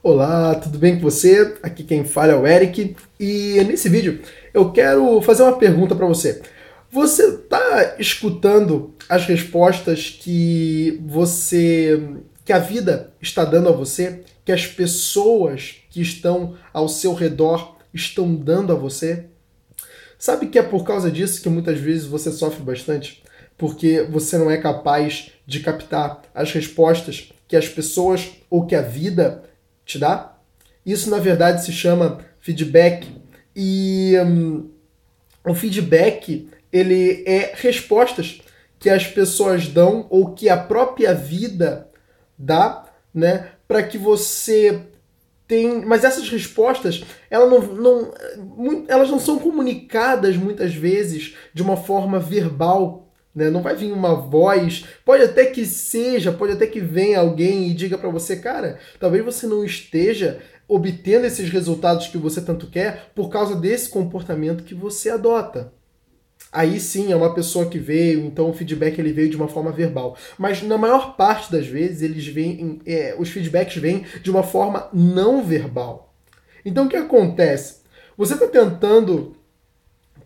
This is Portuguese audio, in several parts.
Olá, tudo bem com você? Aqui quem fala é o Eric e nesse vídeo eu quero fazer uma pergunta para você. Você está escutando as respostas que você, que a vida está dando a você, que as pessoas que estão ao seu redor estão dando a você? Sabe que é por causa disso que muitas vezes você sofre bastante? Porque você não é capaz de captar as respostas que as pessoas ou que a vida te dá. Isso, na verdade, se chama feedback. E um, o feedback ele é respostas que as pessoas dão ou que a própria vida dá, né, para que você tem, mas essas respostas, elas não, não, elas não são comunicadas muitas vezes de uma forma verbal né? Não vai vir uma voz, pode até que seja, pode até que venha alguém e diga para você, cara, talvez você não esteja obtendo esses resultados que você tanto quer por causa desse comportamento que você adota. Aí sim é uma pessoa que veio, então o feedback ele veio de uma forma verbal. Mas na maior parte das vezes eles vêm, é, os feedbacks vêm de uma forma não verbal. Então o que acontece? Você está tentando,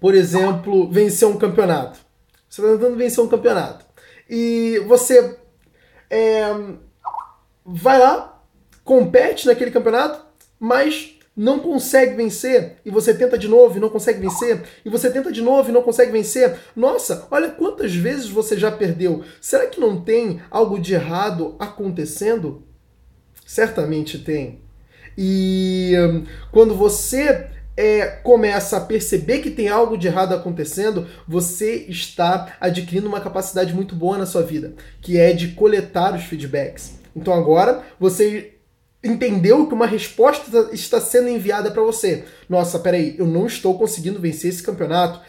por exemplo, vencer um campeonato. Você está tentando vencer um campeonato. E você é, vai lá, compete naquele campeonato, mas não consegue vencer, e você tenta de novo e não consegue vencer, e você tenta de novo e não consegue vencer. Nossa, olha quantas vezes você já perdeu. Será que não tem algo de errado acontecendo? Certamente tem. E hum, quando você é, começa a perceber que tem algo de errado acontecendo, você está adquirindo uma capacidade muito boa na sua vida, que é de coletar os feedbacks. Então agora você entendeu que uma resposta está sendo enviada para você. Nossa, peraí, eu não estou conseguindo vencer esse campeonato.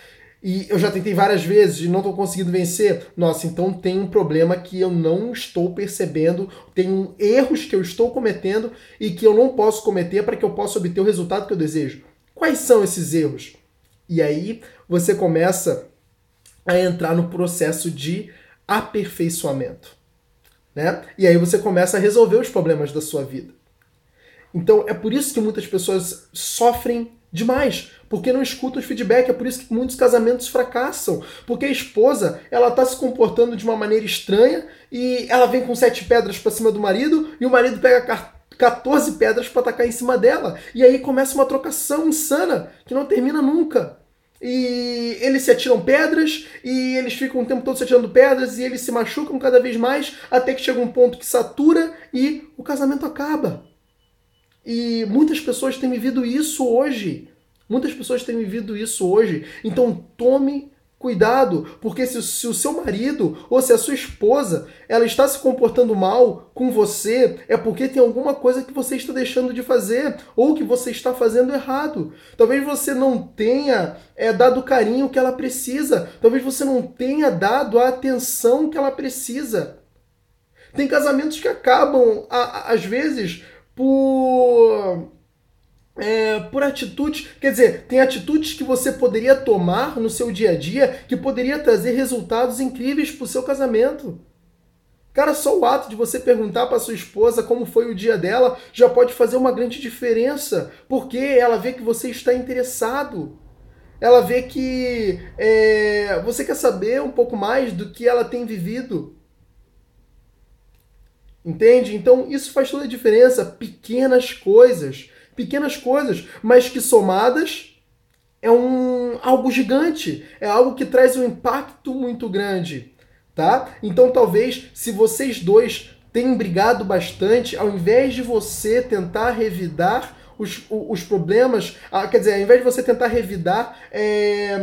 E eu já tentei várias vezes e não estou conseguindo vencer. Nossa, então tem um problema que eu não estou percebendo, tem erros que eu estou cometendo e que eu não posso cometer para que eu possa obter o resultado que eu desejo. Quais são esses erros? E aí você começa a entrar no processo de aperfeiçoamento. Né? E aí você começa a resolver os problemas da sua vida. Então é por isso que muitas pessoas sofrem demais, porque não escutam os feedback, é por isso que muitos casamentos fracassam, porque a esposa, ela tá se comportando de uma maneira estranha e ela vem com sete pedras para cima do marido e o marido pega 14 pedras para atacar em cima dela. E aí começa uma trocação insana que não termina nunca. E eles se atiram pedras, e eles ficam o tempo todo se atirando pedras, e eles se machucam cada vez mais, até que chega um ponto que satura e o casamento acaba. E muitas pessoas têm vivido isso hoje. Muitas pessoas têm vivido isso hoje. Então tome Cuidado, porque se, se, o seu marido ou se a sua esposa ela está se comportando mal com você, é porque tem alguma coisa que você está deixando de fazer ou que você está fazendo errado. Talvez você não tenha é, dado o carinho que ela precisa, talvez você não tenha dado a atenção que ela precisa. Tem casamentos que acabam, a, a, às vezes, por é, por atitudes, quer dizer, tem atitudes que você poderia tomar no seu dia a dia que poderia trazer resultados incríveis para o seu casamento. Cara, só o ato de você perguntar para sua esposa como foi o dia dela já pode fazer uma grande diferença, porque ela vê que você está interessado. Ela vê que é, você quer saber um pouco mais do que ela tem vivido. Entende? Então isso faz toda a diferença. Pequenas coisas pequenas coisas, mas que somadas é um algo gigante, é algo que traz um impacto muito grande, tá? Então talvez se vocês dois têm brigado bastante, ao invés de você tentar revidar os, os problemas, ah, quer dizer, ao invés de você tentar revidar é,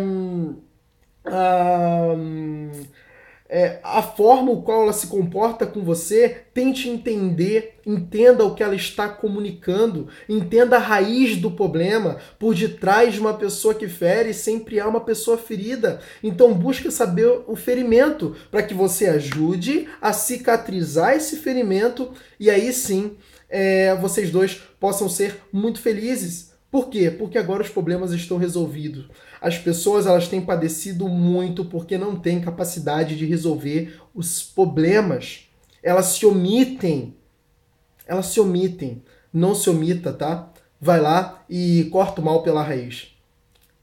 é, a forma o qual ela se comporta com você, tente entender, entenda o que ela está comunicando, entenda a raiz do problema. Por detrás de uma pessoa que fere, sempre há uma pessoa ferida. Então busque saber o ferimento para que você ajude a cicatrizar esse ferimento e aí sim é, vocês dois possam ser muito felizes por quê? Porque agora os problemas estão resolvidos. As pessoas elas têm padecido muito porque não têm capacidade de resolver os problemas. Elas se omitem. elas se omitem. Não se omita, tá? Vai lá e corta o mal pela raiz.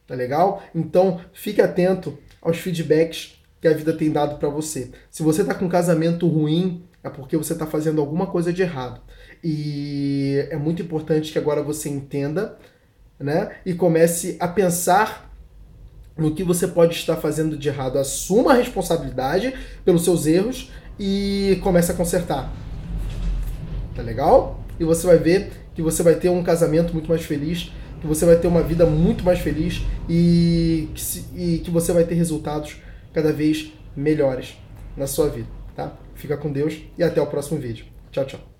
Tá legal? Então, fique atento aos feedbacks que a vida tem dado para você. Se você tá com um casamento ruim, é porque você está fazendo alguma coisa de errado. E é muito importante que agora você entenda, né? E comece a pensar no que você pode estar fazendo de errado. Assuma a responsabilidade pelos seus erros e comece a consertar. Tá legal? E você vai ver que você vai ter um casamento muito mais feliz, que você vai ter uma vida muito mais feliz e que, se, e que você vai ter resultados cada vez melhores na sua vida, tá? Fica com Deus e até o próximo vídeo. Tchau, tchau.